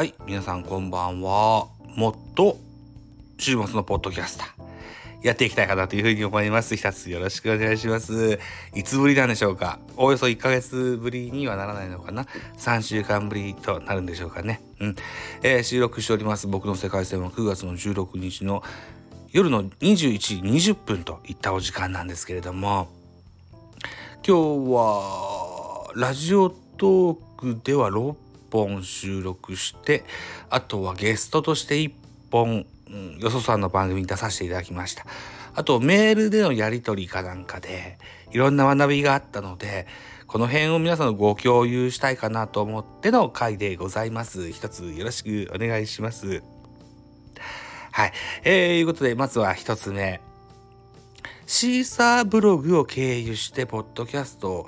はい、皆さんこんばんは。もっと週末のポッドキャスターやっていきたいかなというふうに思います。一つよろしくお願いします。いつぶりなんでしょうか？およそ1ヶ月ぶりにはならないのかな ?3 週間ぶりとなるんでしょうかね。うん。えー収録しております僕の世界線は9月の16日の夜の21時20分といったお時間なんですけれども、今日はラジオトークでは6本収録してあとはゲストとして1本、うん、よそさんの番組に出させていただきました。あとメールでのやり取りかなんかでいろんな学びがあったのでこの辺を皆さんのご共有したいかなと思っての回でございます。一つよろしくお願いします。はい。えー、いうことでまずは一つ目。シーサーブログを経由してポッドキャストを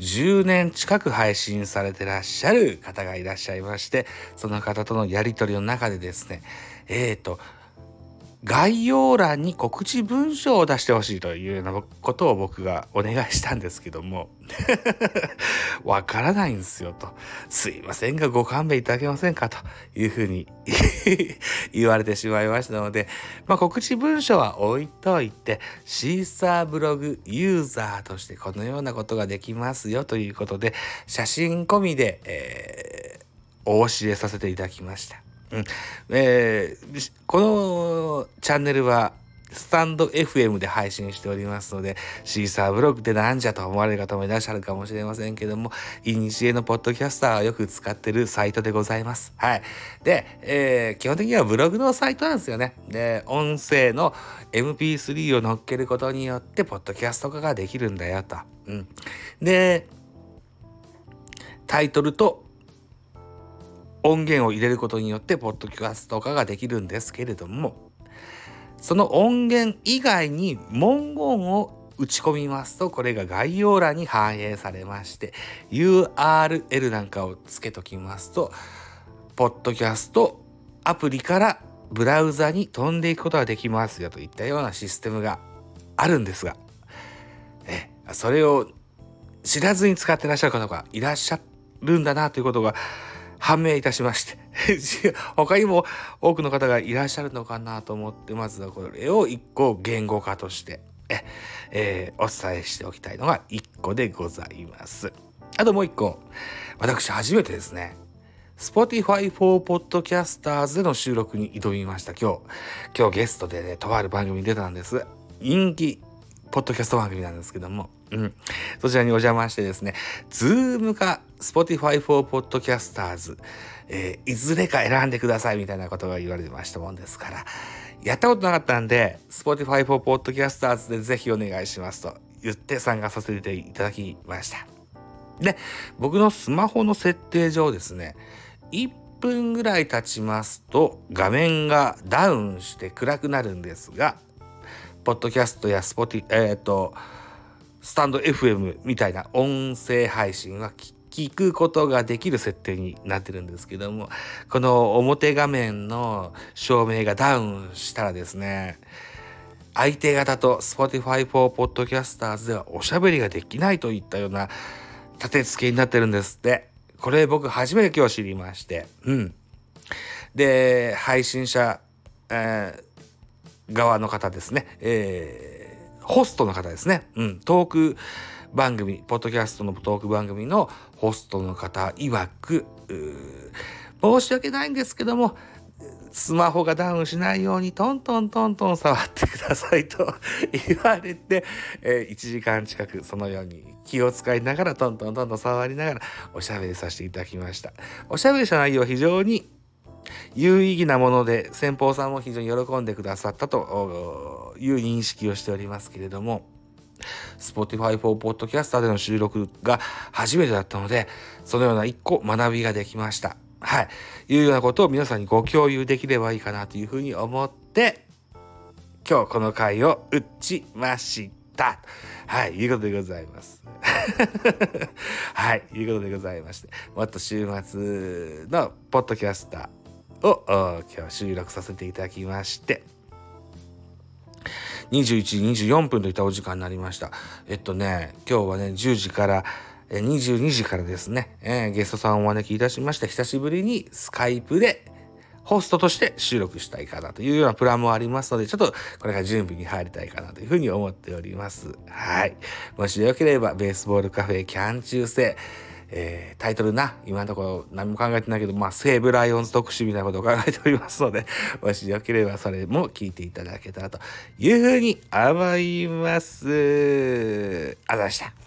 10年近く配信されてらっしゃる方がいらっしゃいましてその方とのやりとりの中でですねえーと概要欄に告知文章を出してほしいというようなことを僕がお願いしたんですけども。わからないんですよと。すいませんがご勘弁いただけませんかというふうに 言われてしまいましたので、まあ、告知文書は置いといてシーサーブログユーザーとしてこのようなことができますよということで写真込みで、えーお教えさせていただきました。うんえーこのチャンネルはスタンド FM で配信しておりますので、シーサーブログってなんじゃと思われる方もいらっしゃるかもしれませんけども、イニシエのポッドキャスターはよく使ってるサイトでございます。はい。で、えー基本的にはブログのサイトなんですよね。で、音声の MP3 を乗っけることによって、ポッドキャスト化ができるんだよと。うん。で、タイトルと音源を入れることによってポッドキャスト化ができるんですけれどもその音源以外に文言を打ち込みますとこれが概要欄に反映されまして URL なんかをつけときますとポッドキャストアプリからブラウザに飛んでいくことができますよといったようなシステムがあるんですがえそれを知らずに使ってらっしゃる方がいらっしゃるんだなということが判明いたしまして。他にも多くの方がいらっしゃるのかなと思ってまずはこれを一個言語化としてえ、ーお伝えしておきたいのが一個でございます。あともう一個。私初めてですね。Spotify for Podcasters での収録に挑みました。今日今日ゲストでねとある番組に出たんです。人気ポッドキャスト番組なんですけども、うん、そちらにお邪魔してですね、ズームか Spotify for Podcasters、えーいずれか選んでくださいみたいなことが言われてましたもんですから、やったことなかったんで、Spotify for Podcasters でぜひお願いしますと言って参加させていただきました。で、僕のスマホの設定上ですね、1分ぐらい経ちますと画面がダウンして暗くなるんですが、ポッドキャストやスポティ、えっ、と、スタンド FM みたいな音声配信は聞聞くことができる設定になってるんですけども、この表画面の照明がダウンしたらですね、相手方と Spotify for Podcasters ではおしゃべりができないといったような立て付けになってるんですって。これ僕初めて今日知りまして。うん。で、配信者、えー側の方ですね、えーホストの方ですね、うん、トーク番組、ポッドキャストのトーク番組のホストの方曰く、申し訳ないんですけども、スマホがダウンしないようにトントントントン触ってくださいと 言われて、え1時間近くそのように気を使いながらトントントントン触りながらおしゃべりさせていただきました。おしゃべりした内容は非常に有意義なもので先方さんも非常に喜んでくださったという認識をしておりますけれども Spotify for Podcaster での収録が初めてだったのでそのような一個学びができました。はい。いうようなことを皆さんにご共有できればいいかなというふうに思って今日この回を打ちました。はい、いうことでございます。はい、いうことでございまして、もっと週末のポッドキャスターを今日収録させていただきまして、21時24分といったお時間になりました。えっとね、今日はね、10時から、22時からですね、えー、ゲストさんをお招きいたしまして、久しぶりにスカイプでホストとして収録したいかなというようなプランもありますので、ちょっとこれから準備に入りたいかなというふうに思っております。はい。もしよければ、ベースボールカフェキャン中世、えー、タイトルな、今のところ何も考えてないけど、まあ、西武ライオンズ特集みたいなことを考えておりますので、もしよければそれも聞いていただけたらというふうに思います。ありがとうございました。